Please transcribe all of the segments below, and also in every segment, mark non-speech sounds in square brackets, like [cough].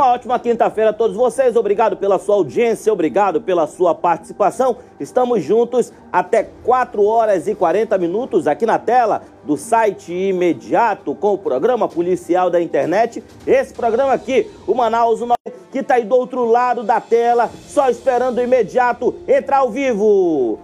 Uma ótima quinta-feira a todos vocês. Obrigado pela sua audiência, obrigado pela sua participação. Estamos juntos até 4 horas e 40 minutos aqui na tela do site imediato com o programa policial da internet. Esse programa aqui, o Manaus, que está aí do outro lado da tela, só esperando o imediato entrar ao vivo.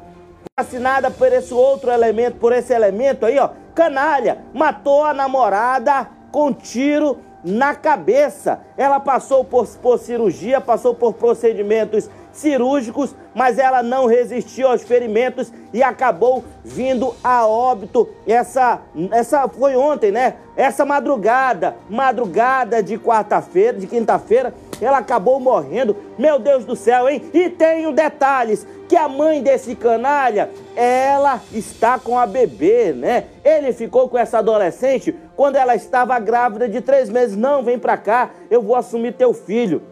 Assinada por esse outro elemento, por esse elemento aí, ó, canalha, matou a namorada com tiro na cabeça. Ela passou por, por cirurgia, passou por procedimentos cirúrgicos, mas ela não resistiu aos ferimentos e acabou vindo a óbito. Essa, essa foi ontem, né? Essa madrugada, madrugada de quarta-feira, de quinta-feira, ela acabou morrendo. Meu Deus do céu, hein? E tenho detalhes que a mãe desse canalha, ela está com a bebê, né? Ele ficou com essa adolescente quando ela estava grávida de três meses. Não, vem pra cá, eu vou assumir teu filho.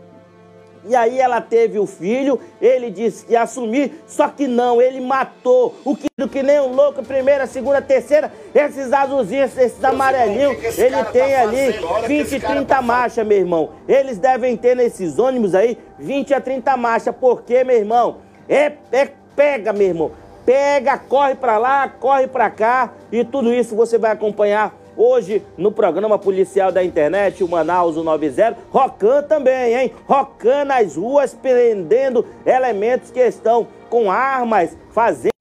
E aí ela teve o filho, ele disse que ia assumir, só que não, ele matou. O que, que nem um louco, primeira, segunda, terceira, esses azulzinhos, esses amarelinhos, ele tá tem tá ali 20, 30 tá marchas, meu irmão. Eles devem ter nesses ônibus aí 20 a 30 marchas, porque, meu irmão, é, é pega, meu irmão, pega, corre pra lá, corre pra cá, e tudo isso você vai acompanhar Hoje, no programa policial da internet, o Manaus 90, Rocan também, hein? Rocan nas ruas prendendo elementos que estão com armas, fazendo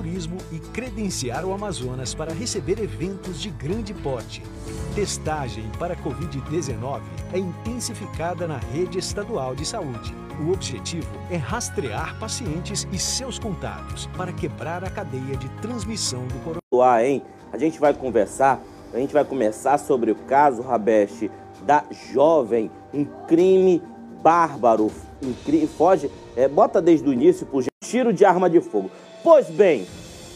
turismo e credenciar o Amazonas para receber eventos de grande porte. Testagem para Covid-19 é intensificada na rede estadual de saúde. O objetivo é rastrear pacientes e seus contatos para quebrar a cadeia de transmissão do coronavírus. hein? A gente vai conversar, a gente vai começar sobre o caso, Rabeste, da jovem, um crime bárbaro, um crime, foge, é, bota desde o início por tiro de arma de fogo. Pois bem,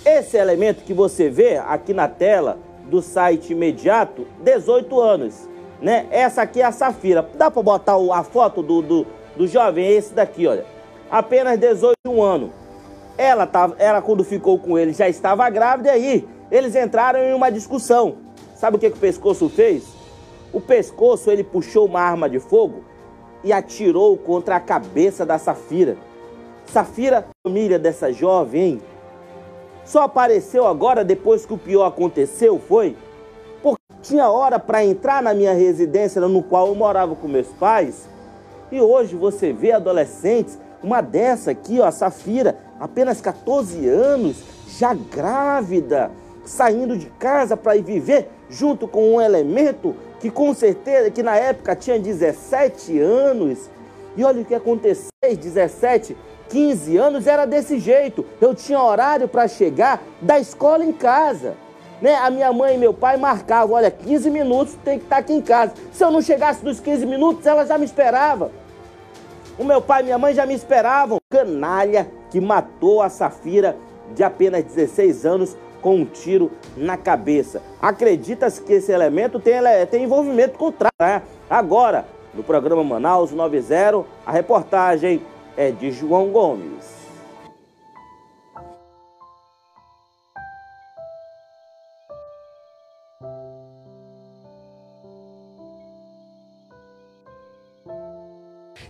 esse elemento que você vê aqui na tela do site imediato, 18 anos, né? Essa aqui é a Safira. Dá para botar a foto do, do, do jovem? É esse daqui, olha. Apenas 18 anos. Ela, tava, ela, quando ficou com ele, já estava grávida e aí eles entraram em uma discussão. Sabe o que, que o pescoço fez? O pescoço, ele puxou uma arma de fogo e atirou contra a cabeça da Safira. Safira, família dessa jovem, só apareceu agora depois que o pior aconteceu, foi? Porque tinha hora para entrar na minha residência no qual eu morava com meus pais. E hoje você vê adolescentes, uma dessa aqui, ó, a Safira, apenas 14 anos, já grávida, saindo de casa para ir viver junto com um elemento que com certeza, que na época tinha 17 anos. E olha o que aconteceu, 17 15 anos era desse jeito. Eu tinha horário para chegar da escola em casa. Né? A minha mãe e meu pai marcavam, olha, 15 minutos tem que estar tá aqui em casa. Se eu não chegasse nos 15 minutos, ela já me esperava. O meu pai e minha mãe já me esperavam. Canalha que matou a Safira de apenas 16 anos com um tiro na cabeça. Acredita-se que esse elemento tem, tem envolvimento com o né? Agora, no programa Manaus 90, a reportagem é de João Gomes.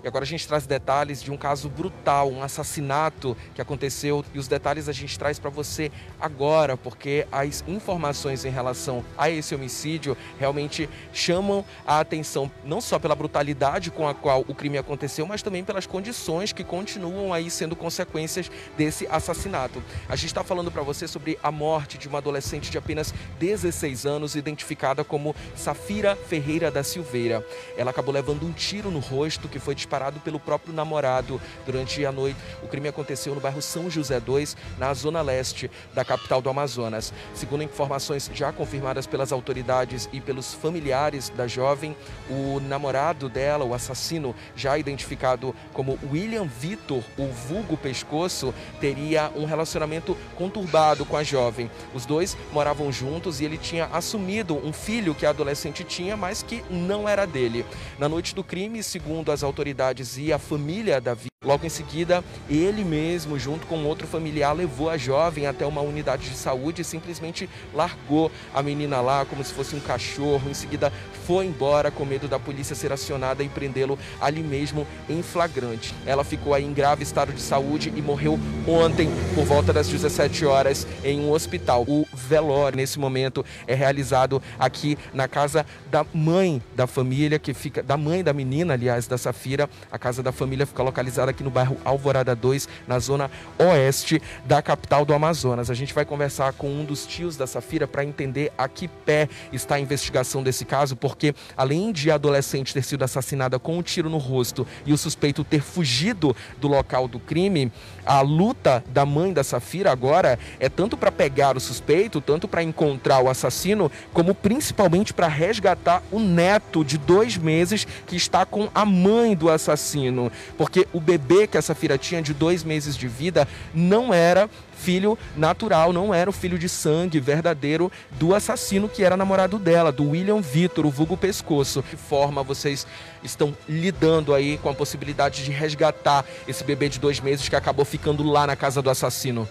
E agora a gente traz detalhes de um caso brutal, um assassinato que aconteceu e os detalhes a gente traz para você agora, porque as informações em relação a esse homicídio realmente chamam a atenção não só pela brutalidade com a qual o crime aconteceu, mas também pelas condições que continuam aí sendo consequências desse assassinato. A gente está falando para você sobre a morte de uma adolescente de apenas 16 anos, identificada como Safira Ferreira da Silveira. Ela acabou levando um tiro no rosto que foi disparado disparado pelo próprio namorado durante a noite. O crime aconteceu no bairro São José 2, na zona leste da capital do Amazonas. Segundo informações já confirmadas pelas autoridades e pelos familiares da jovem, o namorado dela, o assassino, já identificado como William Vitor, o vulgo pescoço, teria um relacionamento conturbado com a jovem. Os dois moravam juntos e ele tinha assumido um filho que a adolescente tinha, mas que não era dele. Na noite do crime, segundo as autoridades e a família da vítima, Logo em seguida, ele mesmo, junto com outro familiar, levou a jovem até uma unidade de saúde e simplesmente largou a menina lá como se fosse um cachorro. Em seguida, foi embora com medo da polícia ser acionada e prendê-lo ali mesmo em flagrante. Ela ficou aí em grave estado de saúde e morreu ontem, por volta das 17 horas, em um hospital. O velório, nesse momento, é realizado aqui na casa da mãe da família, que fica, da mãe da menina, aliás, da Safira. A casa da família fica localizada aqui no bairro Alvorada 2, na zona oeste da capital do Amazonas. A gente vai conversar com um dos tios da Safira para entender a que pé está a investigação desse caso, porque além de a adolescente ter sido assassinada com um tiro no rosto e o suspeito ter fugido do local do crime, a luta da mãe da Safira agora é tanto para pegar o suspeito, tanto para encontrar o assassino, como principalmente para resgatar o neto de dois meses que está com a mãe do assassino. Porque o bebê que a Safira tinha de dois meses de vida não era filho natural, não era o filho de sangue verdadeiro do assassino que era namorado dela, do William Vitor, o vulgo pescoço. De que forma vocês estão lidando aí com a possibilidade de resgatar esse bebê de dois meses que acabou ficando lá na casa do assassino?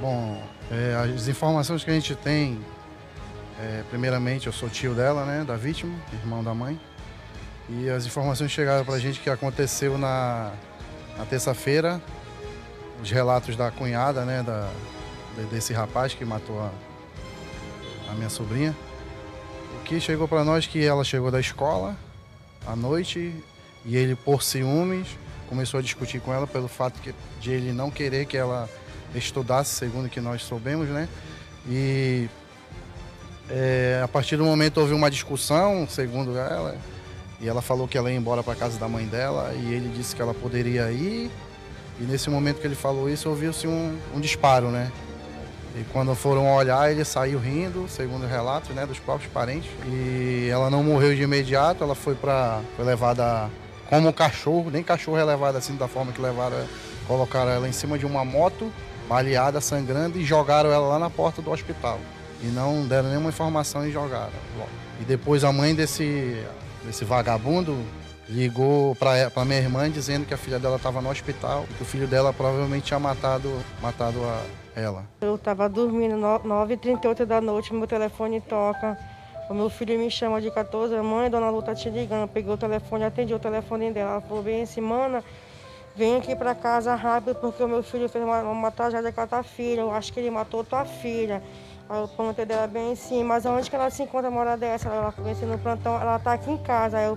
Bom, é, as informações que a gente tem, é, primeiramente eu sou tio dela, né, da vítima, irmão da mãe, e as informações chegaram para a gente que aconteceu na, na terça-feira, os relatos da cunhada, né, da, desse rapaz que matou a, a minha sobrinha. O que chegou para nós que ela chegou da escola à noite e ele, por ciúmes, começou a discutir com ela pelo fato que, de ele não querer que ela estudasse, segundo que nós soubemos, né? E é, a partir do momento houve uma discussão, segundo ela, e ela falou que ela ia embora para casa da mãe dela e ele disse que ela poderia ir e nesse momento que ele falou isso, ouviu-se um, um, disparo, né? E quando foram olhar, ele saiu rindo, segundo relatos né, dos próprios parentes. E ela não morreu de imediato, ela foi, pra, foi levada como cachorro, nem cachorro é levada assim da forma que levaram, colocaram ela em cima de uma moto, baleada, sangrando, e jogaram ela lá na porta do hospital. E não deram nenhuma informação e jogaram. E depois a mãe desse, desse vagabundo ligou para minha irmã dizendo que a filha dela estava no hospital e que o filho dela provavelmente tinha matado, matado a, ela. Eu estava dormindo, 9h38 da noite, meu telefone toca. O meu filho me chama de 14, mãe, dona Lu tá te ligando. peguei o telefone, atendi o telefone dela. Ela falou bem assim, mana, vem aqui para casa rápido porque o meu filho fez uma, uma tragédia com a tua filha. Eu acho que ele matou tua filha. Eu perguntei dela bem assim, mas aonde que ela se encontra a mora dessa? Ela assim, no plantão, ela tá aqui em casa. Aí eu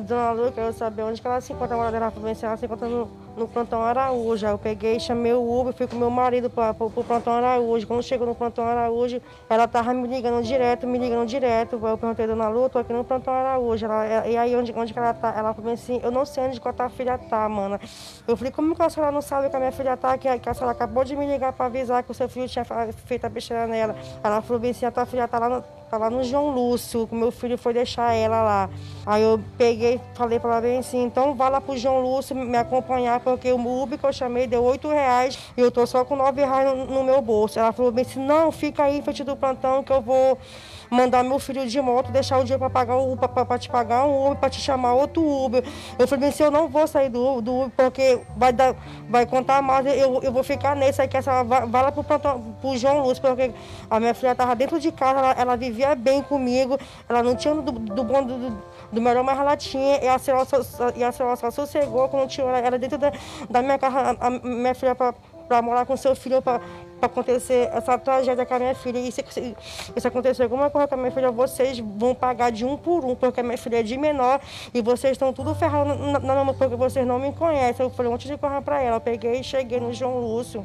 Dona Lu, quero saber onde que ela se encontra, a mora dela. Ela assim, ela se encontra no, no plantão Araújo. Aí eu peguei, chamei o Uber, fui com meu marido para o plantão Araújo. Quando chegou no plantão Araújo, ela tava me ligando direto, me ligando direto. Eu perguntei, Dona Lu, tô aqui no plantão Araújo. Ela, e aí, onde, onde que ela tá? Ela falou assim, eu não sei onde que a tua filha tá, mana. Eu falei, como que a senhora não sabe que a minha filha tá? Que, que a senhora acabou de me ligar para avisar que o seu filho tinha feito a besteira nela. Ela falou bem assim, a tua filha tá lá no tá lá no João Lúcio, que meu filho foi deixar ela lá. Aí eu peguei, falei para ela bem assim, então vá lá pro João Lúcio me acompanhar, porque o Uber que eu chamei deu oito reais e eu tô só com nove reais no, no meu bolso. Ela falou bem assim, não, fica aí frente do plantão que eu vou mandar meu filho de moto, deixar o dinheiro para pagar o Uber, para te pagar um Uber, para te chamar outro Uber. Eu falei assim, eu não vou sair do, do Uber, porque vai, dar, vai contar mais, eu, eu vou ficar nesse aí, que essa, vai, vai lá pro, pro João Lúcio, porque a minha filha estava dentro de casa, ela, ela, vivia bem comigo, ela não tinha do, do bom do, do melhor, mas ela tinha, e a senhora só, e a senhora só sossegou quando tinha ela dentro da, da minha casa, a, a minha filha para morar com seu filho, para para acontecer essa tragédia com a minha filha. E se, se, se acontecer alguma coisa com a minha filha, vocês vão pagar de um por um, porque a minha filha é de menor e vocês estão tudo ferrado na, na mão, porque vocês não me conhecem. Eu falei, antes de correr para ela, eu peguei e cheguei no João Lúcio.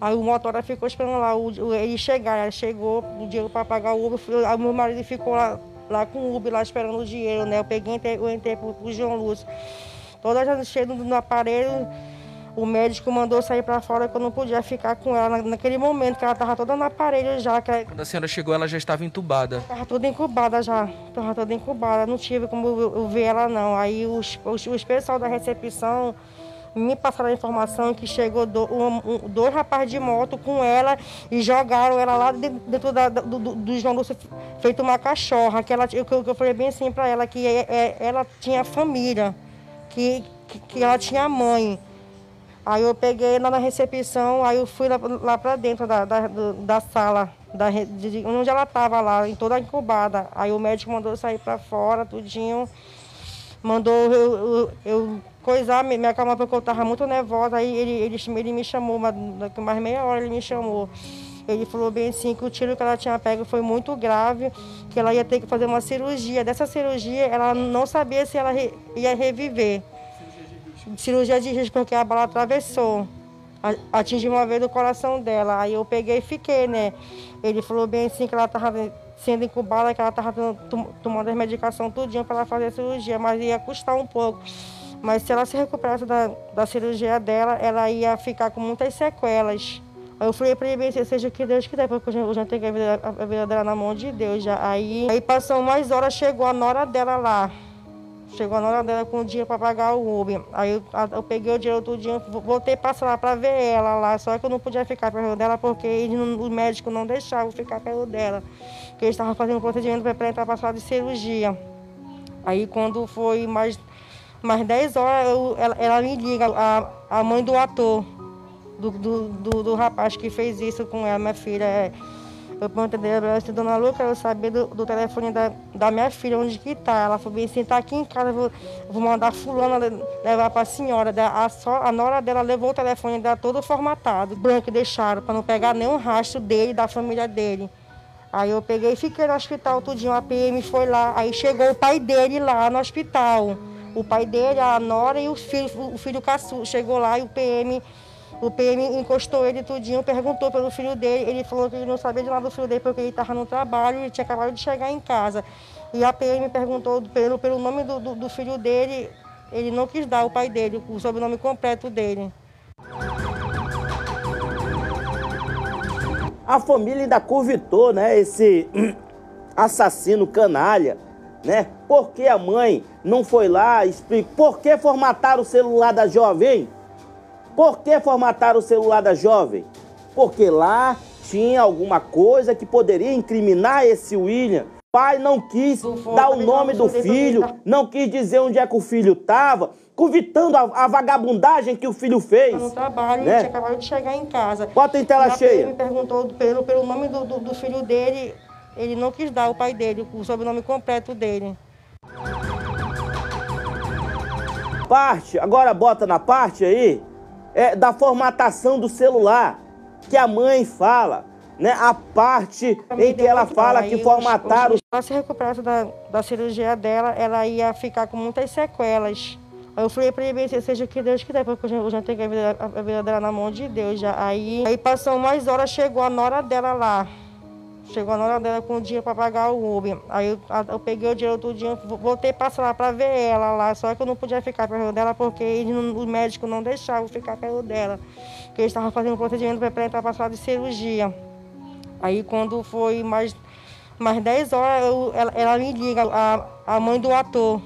Aí o motora ficou esperando lá o, ele chegar, ela chegou, o dinheiro para pagar o Uber, aí meu marido ficou lá, lá com o Uber, lá esperando o dinheiro, né? Eu peguei, eu entrei pro, pro João Lúcio. toda cheia no aparelho. O médico mandou sair para fora que eu não podia ficar com ela naquele momento, que ela estava toda no aparelho já. Que... Quando a senhora chegou, ela já estava entubada? Estava toda incubada já, estava toda incubada, não tive como eu, ver ela não. Aí os, os, os pessoal da recepção me passaram a informação que chegou do, um, um, dois rapazes de moto com ela e jogaram ela lá dentro da, do, do, do João Lúcio, feito uma cachorra. Que ela, eu, eu falei bem assim para ela, que é, é, ela tinha família, que, que, que ela tinha mãe. Aí eu peguei lá na recepção, aí eu fui lá, lá para dentro da, da, da sala, da, de, onde ela estava lá, em toda incubada. Aí o médico mandou sair para fora, tudinho. Mandou eu, eu, eu coisar, me, me acalmar porque eu estava muito nervosa. Aí ele, ele, ele me chamou, daqui mais meia hora ele me chamou. Ele falou bem assim que o tiro que ela tinha pego foi muito grave, que ela ia ter que fazer uma cirurgia. Dessa cirurgia, ela não sabia se ela re, ia reviver cirurgia de risco porque a bala atravessou. Atingiu uma vez o coração dela. Aí eu peguei e fiquei, né? Ele falou bem assim que ela estava sendo incubada, que ela estava tomando as medicações tudinho para ela fazer a cirurgia, mas ia custar um pouco. Mas se ela se recuperasse da, da cirurgia dela, ela ia ficar com muitas sequelas. Aí eu falei para ele, seja o que Deus quiser, porque eu já, eu já tenho a vida, a vida dela na mão de Deus. Já. Aí, aí passou umas horas, chegou a nora dela lá. Chegou na hora dela com o dinheiro para pagar o Uber. Aí eu, eu, peguei o dinheiro outro dia, voltei passar lá para ver ela lá. Só que eu não podia ficar perto dela porque ele, o médico não deixava eu ficar perto dela. Porque eles estavam fazendo um procedimento para entrar para sala de cirurgia. Aí quando foi mais, mais 10 horas, eu, ela, ela, me liga, a, a mãe do ator, do, do, do, do rapaz que fez isso com ela, minha filha. É, perguntei dela, assim, dona Lu, quero saber do, do telefone da, da minha filha, onde que tá. Ela falou bem tá aqui em casa, vou, vou mandar fulana levar para a senhora. A, só, a nora dela levou o telefone dela todo formatado, branco, deixaram, para não pegar nenhum rastro dele, da família dele. Aí eu peguei e fiquei no hospital tudinho, a PM foi lá, aí chegou o pai dele lá no hospital. O pai dele, a nora e o filho, o filho caçu, chegou lá e o PM o PM encostou ele tudinho, perguntou pelo filho dele. Ele falou que ele não sabia de nada do filho dele porque ele estava no trabalho e tinha acabado de chegar em casa. E a PM perguntou pelo, pelo nome do, do, do filho dele. Ele não quis dar o pai dele, o sobrenome completo dele. A família ainda convitou, né, esse [clears throat] assassino canalha, né? Por que a mãe não foi lá explicar por que formataram o celular da jovem? Por que formatar o celular da jovem? Porque lá tinha alguma coisa que poderia incriminar esse William. Pai não quis dar o nome do filho, não quis dizer onde é que o filho estava, convitando a, a, vagabundagem que o filho fez. No trabalho, né? tinha acabado de chegar em casa. Bota em tela cheia. Ele me perguntou pelo, pelo nome do, do, do filho dele, ele não quis dar o pai dele, o sobrenome completo dele. Parte, agora bota na parte aí, é, da formatação do celular, que a mãe fala, né? A parte em que ela fala que formataram... Se ela se recuperasse da, da cirurgia dela, ela ia ficar com muitas sequelas. Eu falei para ele, seja o que Deus quiser, porque eu já tenho a vida, a vida dela na mão de Deus. Já. Aí, aí passou umas horas, chegou a nora dela lá. Chegou na hora dela com o dinheiro para pagar o Uber. Aí eu, eu, peguei o dinheiro todo dia, voltei passar lá para ver ela lá. Só que eu não podia ficar perto dela porque o médico não deixava eu ficar perto dela. Porque eles estavam fazendo um procedimento para entrar para sala de cirurgia. Aí quando foi mais, mais 10 horas, eu, ela, ela, me liga, a, a mãe do ator,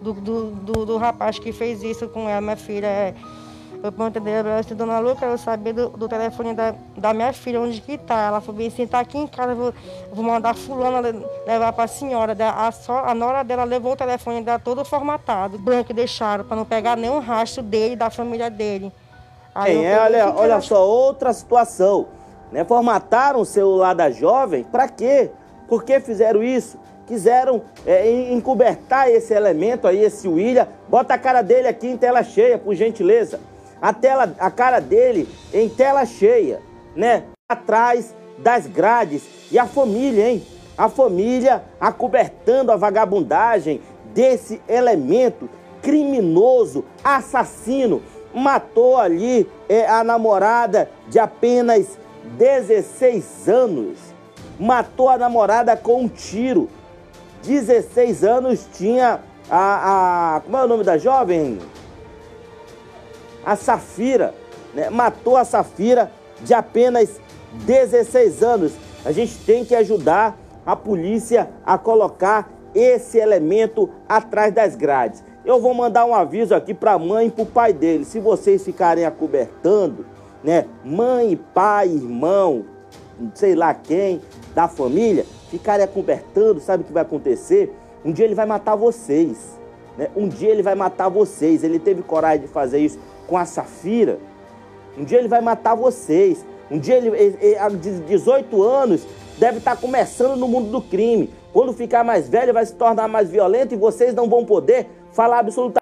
do, do, do, do rapaz que fez isso com ela, minha filha. É, eu perguntei dela, assim, dona Lu, quero saber do, do telefone da, da, minha filha, onde que tá. Ela falou bem assim, tá aqui em casa, vou, vou mandar fulana levar para a senhora. A, só, a nora dela levou o telefone dela todo formatado, branco, e deixaram, para não pegar nenhum rastro dele, da família dele. Aí é, olha, olha só, outra situação. Né? Formataram o celular da jovem, para quê? Por que fizeram isso? Quiseram é, encobertar esse elemento aí, esse William. Bota a cara dele aqui em tela cheia, por gentileza a, tela, a cara dele em tela cheia, né? Atrás das grades. E a família, hein? A família acobertando a vagabundagem desse elemento criminoso, assassino. Matou ali é, a namorada de apenas 16 anos. Matou a namorada com um tiro. 16 anos tinha a, a. Como é o nome da jovem? A Safira, né? matou a Safira de apenas 16 anos. A gente tem que ajudar a polícia a colocar esse elemento atrás das grades. Eu vou mandar um aviso aqui para a mãe e para o pai dele. Se vocês ficarem acobertando, né, mãe, pai, irmão, sei lá quem, da família, ficarem acobertando, sabe o que vai acontecer? Um dia ele vai matar vocês. Né? Um dia ele vai matar vocês. Ele teve coragem de fazer isso com a Safira. Um dia ele vai matar vocês. Um dia ele, de 18 anos, deve estar começando no mundo do crime. Quando ficar mais velho, vai se tornar mais violento e vocês não vão poder falar absolutamente.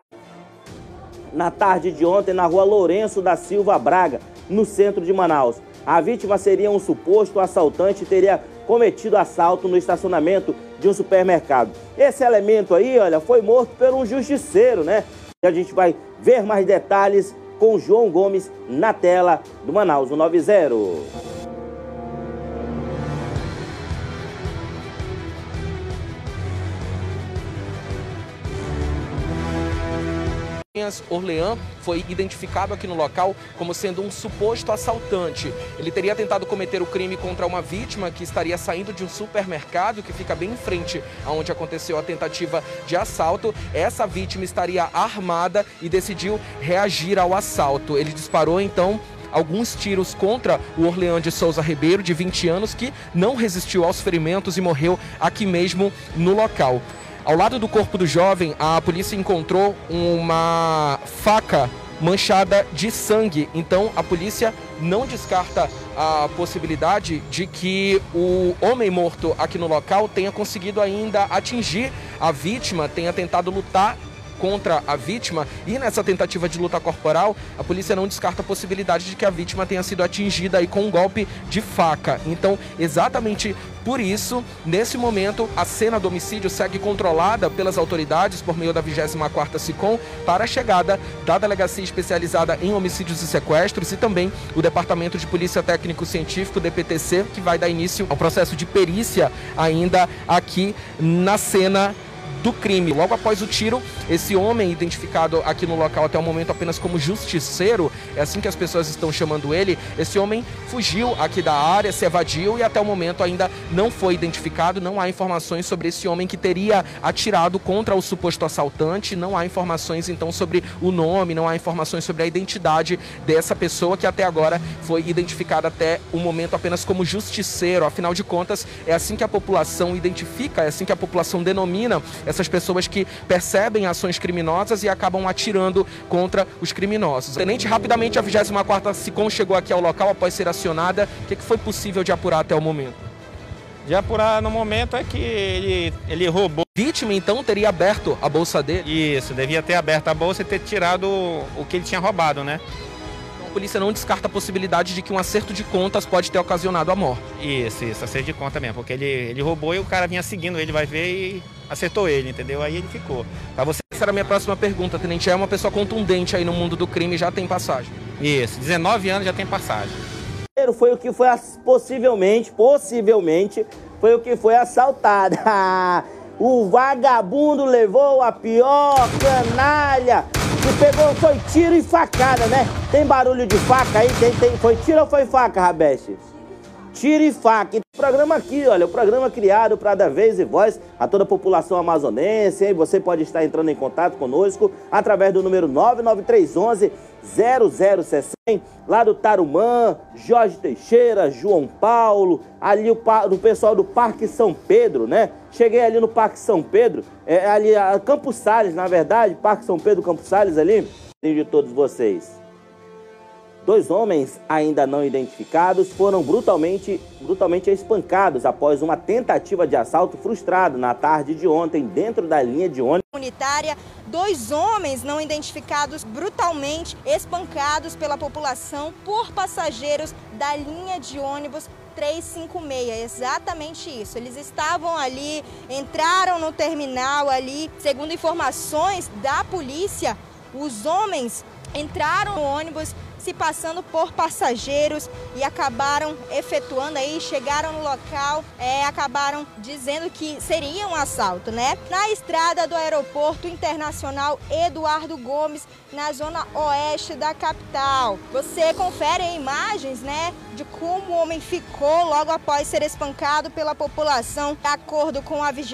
Na tarde de ontem, na rua Lourenço da Silva Braga, no centro de Manaus. A vítima seria um suposto assaltante e teria cometido assalto no estacionamento de um supermercado. Esse elemento aí, olha, foi morto por um justiceiro, né? E a gente vai ver mais detalhes com João Gomes na tela do Manaus 90. Orleans foi identificado aqui no local como sendo um suposto assaltante. Ele teria tentado cometer o crime contra uma vítima que estaria saindo de um supermercado que fica bem em frente aonde aconteceu a tentativa de assalto. Essa vítima estaria armada e decidiu reagir ao assalto. Ele disparou então alguns tiros contra o Orleans de Souza Ribeiro, de 20 anos, que não resistiu aos ferimentos e morreu aqui mesmo no local. Ao lado do corpo do jovem, a polícia encontrou uma faca manchada de sangue. Então a polícia não descarta a possibilidade de que o homem morto aqui no local tenha conseguido ainda atingir a vítima, tenha tentado lutar contra a vítima e nessa tentativa de luta corporal, a polícia não descarta a possibilidade de que a vítima tenha sido atingida aí com um golpe de faca. Então, exatamente por isso, nesse momento, a cena do homicídio segue controlada pelas autoridades por meio da 24ª SICOM para a chegada da Delegacia Especializada em Homicídios e Sequestros e também o Departamento de Polícia Técnico Científico, DPTC, que vai dar início ao processo de perícia ainda aqui na cena do crime. Logo após o tiro, esse homem, identificado aqui no local até o momento apenas como justiceiro, é assim que as pessoas estão chamando ele, esse homem fugiu aqui da área, se evadiu e até o momento ainda não foi identificado. Não há informações sobre esse homem que teria atirado contra o suposto assaltante, não há informações então sobre o nome, não há informações sobre a identidade dessa pessoa que até agora foi identificada até o momento apenas como justiceiro. Afinal de contas, é assim que a população identifica, é assim que a população denomina essas pessoas que percebem ações criminosas e acabam atirando contra os criminosos. Tenente, rapidamente a 24ª SICOM chegou aqui ao local após ser acionada. O que foi possível de apurar até o momento? De apurar no momento é que ele, ele roubou. Vítima então teria aberto a bolsa dele? Isso, devia ter aberto a bolsa e ter tirado o que ele tinha roubado, né? A polícia não descarta a possibilidade de que um acerto de contas pode ter ocasionado a morte. Isso, isso, acerto de conta mesmo, porque ele, ele roubou e o cara vinha seguindo ele, vai ver e acertou ele, entendeu? Aí ele ficou. Pra você... Essa era a minha próxima pergunta, Tenente. É uma pessoa contundente aí no mundo do crime, já tem passagem? Isso, 19 anos já tem passagem. Foi o que foi possivelmente, possivelmente, foi o que foi assaltado. [laughs] o vagabundo levou a pior canalha que pegou, foi tiro e facada, né? Tem barulho de faca aí? Tem, tem, foi tiro ou foi faca, Rabeste? O programa aqui, olha, o programa criado para dar vez e voz a toda a população amazonense. E você pode estar entrando em contato conosco através do número 99311 0060, lá do Tarumã, Jorge Teixeira, João Paulo, ali o, pessoal do Parque São Pedro, né? Cheguei ali no Parque São Pedro, é, ali a Campos Sales, na verdade, Parque São Pedro, Campos Sales ali, de todos vocês. Dois homens ainda não identificados foram brutalmente, brutalmente espancados após uma tentativa de assalto frustrado na tarde de ontem dentro da linha de ônibus. Comunitária, dois homens não identificados brutalmente espancados pela população por passageiros da linha de ônibus 356, exatamente isso. Eles estavam ali, entraram no terminal ali, segundo informações da polícia, os homens entraram no ônibus se passando por passageiros e acabaram efetuando aí, chegaram no local, é, acabaram dizendo que seria um assalto, né? Na estrada do aeroporto internacional Eduardo Gomes, na zona oeste da capital. Você confere imagens, né, de como o homem ficou logo após ser espancado pela população. De acordo com a 20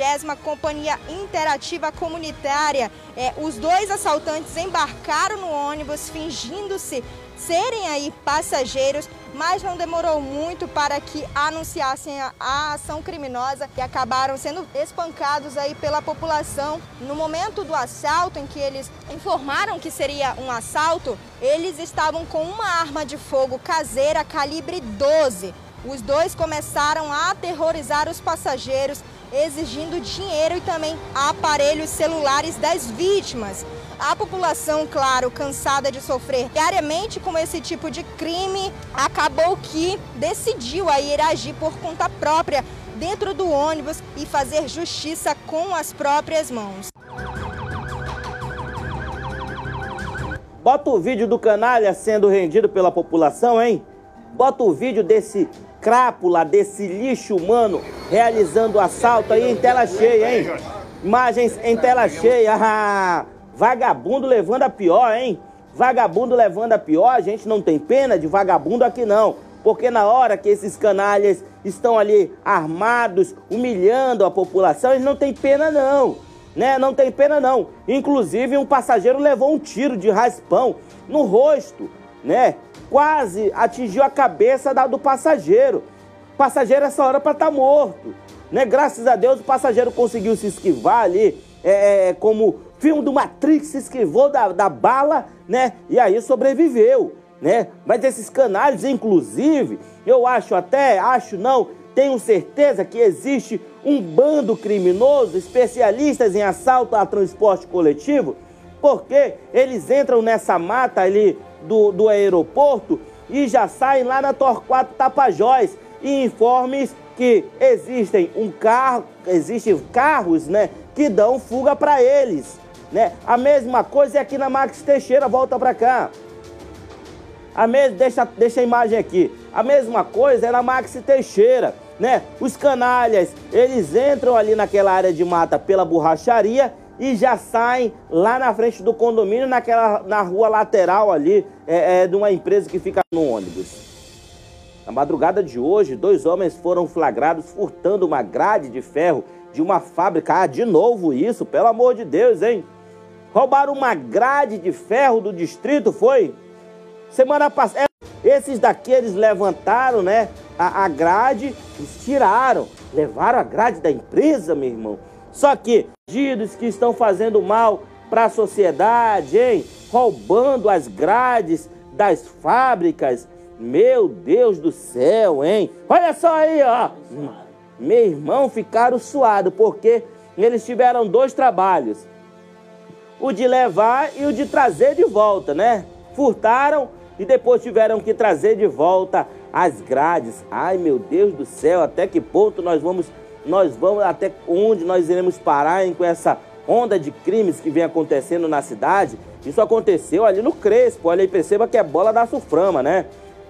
Companhia Interativa Comunitária, é, os dois assaltantes embarcaram no ônibus fingindo-se serem aí passageiros, mas não demorou muito para que anunciassem a, a, ação criminosa e acabaram sendo espancados aí pela população. No momento do assalto, em que eles informaram que seria um assalto, eles estavam com uma arma de fogo caseira calibre 12. Os dois começaram a aterrorizar os passageiros, exigindo dinheiro e também aparelhos celulares das vítimas. A população, claro, cansada de sofrer diariamente com esse tipo de crime, acabou que decidiu aí ir agir por conta própria dentro do ônibus e fazer justiça com as próprias mãos. Bota o vídeo do canalha sendo rendido pela população, hein? Bota o vídeo desse crápula, desse lixo humano realizando assalto aí em tela cheia, hein? Imagens em tela cheia. [laughs] Vagabundo levando a pior, hein? Vagabundo levando a pior, a gente não tem pena de vagabundo aqui não. Porque na hora que esses canalhas estão ali armados, humilhando a população, eles não têm pena não. Né? Não tem pena não. Inclusive um passageiro levou um tiro de raspão no rosto, né? Quase atingiu a cabeça da, do passageiro. O passageiro essa hora para estar tá morto, né? Graças a Deus o passageiro conseguiu se esquivar ali, é, é como filme do Matrix, se esquivou da, da bala, né? E aí sobreviveu, né? Mas esses canais, inclusive, eu acho até, acho não, tenho certeza que existe um bando criminoso, especialistas em assalto a transporte coletivo, porque eles entram nessa mata ali do, do aeroporto e já saem lá na Torquato Tapajós e informes que existem um carro, existem carros, né, que dão fuga para eles né? A mesma coisa é aqui na Max Teixeira, volta para cá. A deixa, deixa a imagem aqui. A mesma coisa é na Max Teixeira, né? Os canalhas, eles entram ali naquela área de mata pela borracharia e já saem lá na frente do condomínio, naquela, na rua lateral ali, é, é, de uma empresa que fica no ônibus. Na madrugada de hoje, dois homens foram flagrados furtando uma grade de ferro de uma fábrica. Ah, de novo isso, pelo amor de Deus, hein? Roubaram uma grade de ferro do distrito, foi? Semana passada. É, esses daqui eles levantaram, né? A, a grade, tiraram, levaram a grade da empresa, meu irmão. Só que, bandidos que estão fazendo mal para a sociedade, hein? Roubando as grades das fábricas. Meu Deus do céu, hein? Olha só aí, ó. Meu irmão, ficaram suados, porque eles tiveram dois trabalhos o de levar e o de trazer de volta, né? Furtaram e depois tiveram que trazer de volta as grades. Ai, meu Deus do céu, até que ponto nós vamos nós vamos até onde nós iremos parar hein, com essa onda de crimes que vem acontecendo na cidade? Isso aconteceu ali no Crespo. Olha aí, perceba que é bola da Suframa, né?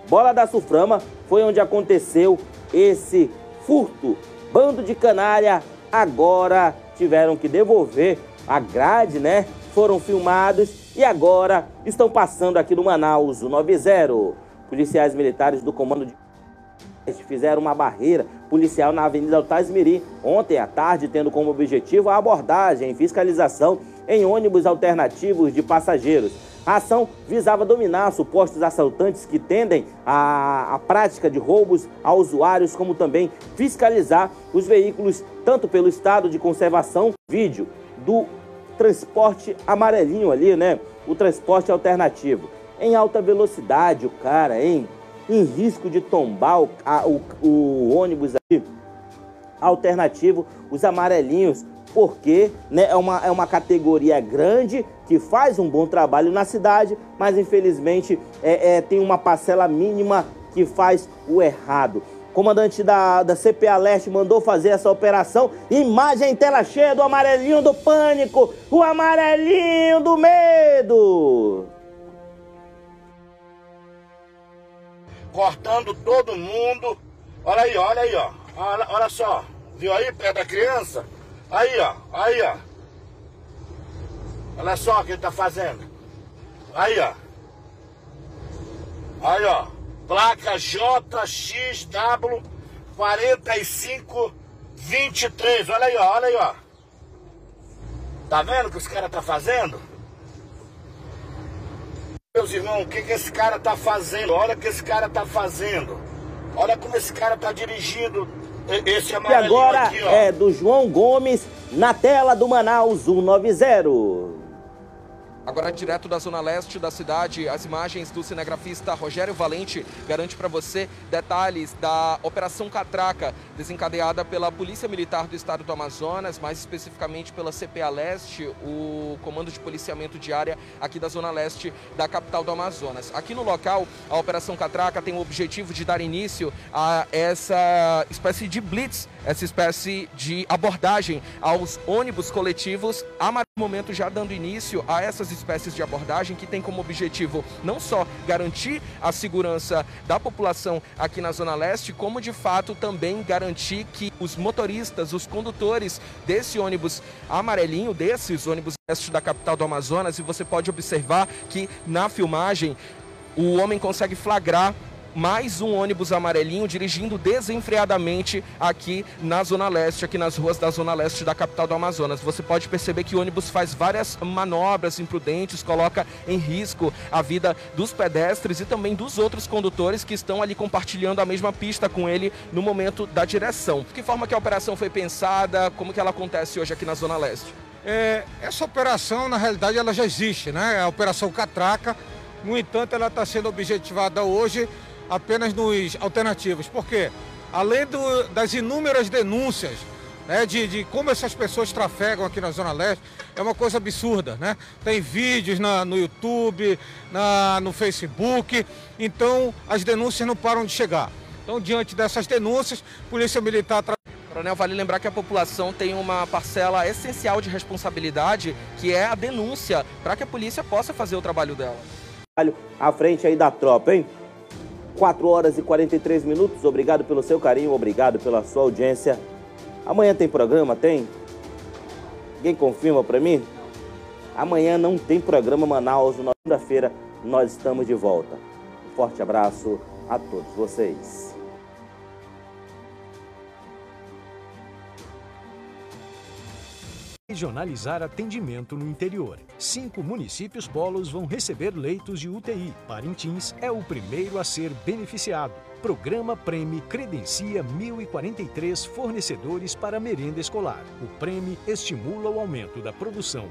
Bola da Suframa foi onde aconteceu esse furto. Bando de canária agora tiveram que devolver a grade, né? Foram filmados e agora estão passando aqui no Manaus, o 90. Policiais militares do comando de fizeram uma barreira policial na Avenida Altasmiri ontem à tarde, tendo como objetivo a abordagem e fiscalização em ônibus alternativos de passageiros. A ação visava dominar supostos assaltantes que tendem à, à prática de roubos a usuários, como também fiscalizar os veículos, tanto pelo estado de conservação, vídeo do transporte amarelinho ali, né? O transporte alternativo. Em alta velocidade, o cara, hein? Em risco de tombar o, a, o, o ônibus ali alternativo, os amarelinhos, porque né, é, uma, é uma categoria grande que faz um bom trabalho na cidade, mas infelizmente é, é, tem uma parcela mínima que faz o errado comandante da, da CPA Leste mandou fazer essa operação. Imagem em tela cheia do amarelinho do pânico, o amarelinho do medo. cortando todo mundo. Olha aí, olha aí, ó. Olha, olha só. Viu aí, perto da criança? Aí, ó. Aí, ó. Olha só o que ele tá fazendo. Aí, ó. Aí, ó. Placa JXW 4523. Olha aí, ó. Olha aí, ó. Tá vendo o que os caras tá fazendo? Meus irmãos, o que, que esse cara tá fazendo? Olha o que esse cara tá fazendo. Olha como esse cara tá dirigindo esse amarelinho E agora aqui, é do João Gomes na tela do Manaus 190. Agora, direto da zona leste da cidade, as imagens do cinegrafista Rogério Valente garante para você detalhes da Operação Catraca, desencadeada pela Polícia Militar do Estado do Amazonas, mais especificamente pela CPA Leste, o Comando de Policiamento de Área aqui da zona leste da capital do Amazonas. Aqui no local, a Operação Catraca tem o objetivo de dar início a essa espécie de blitz, essa espécie de abordagem aos ônibus coletivos, a momento já dando início a essas espécies de abordagem que tem como objetivo não só garantir a segurança da população aqui na Zona Leste, como de fato também garantir que os motoristas, os condutores desse ônibus amarelinho, desses ônibus leste da capital do Amazonas, e você pode observar que na filmagem o homem consegue flagrar mais um ônibus amarelinho dirigindo desenfreadamente aqui na Zona Leste, aqui nas ruas da Zona Leste da capital do Amazonas. Você pode perceber que o ônibus faz várias manobras imprudentes, coloca em risco a vida dos pedestres e também dos outros condutores que estão ali compartilhando a mesma pista com ele no momento da direção. De que forma que a operação foi pensada? Como que ela acontece hoje aqui na Zona Leste? É, essa operação, na realidade, ela já existe, né? É a Operação Catraca. No entanto, ela está sendo objetivada hoje apenas nos alternativos. Porque além do, das inúmeras denúncias né, de, de, como essas pessoas trafegam aqui na Zona Leste, é uma coisa absurda, né? Tem vídeos na, no YouTube, na, no Facebook, então as denúncias não param de chegar. Então, diante dessas denúncias, Polícia Militar... Coronel, vale lembrar que a população tem uma parcela essencial de responsabilidade, que é a denúncia, para que a polícia possa fazer o trabalho dela. À frente aí da tropa, hein? 4 horas e 43 minutos. Obrigado pelo seu carinho, obrigado pela sua audiência. Amanhã tem programa? Tem? Alguém confirma para mim? Amanhã não tem programa Manaus. Na segunda-feira nós estamos de volta. Um forte abraço a todos vocês. Regionalizar atendimento no interior. Cinco municípios polos vão receber leitos de UTI. Parintins é o primeiro a ser beneficiado. Programa Prêmio credencia 1.043 fornecedores para merenda escolar. O Prêmio estimula o aumento da produção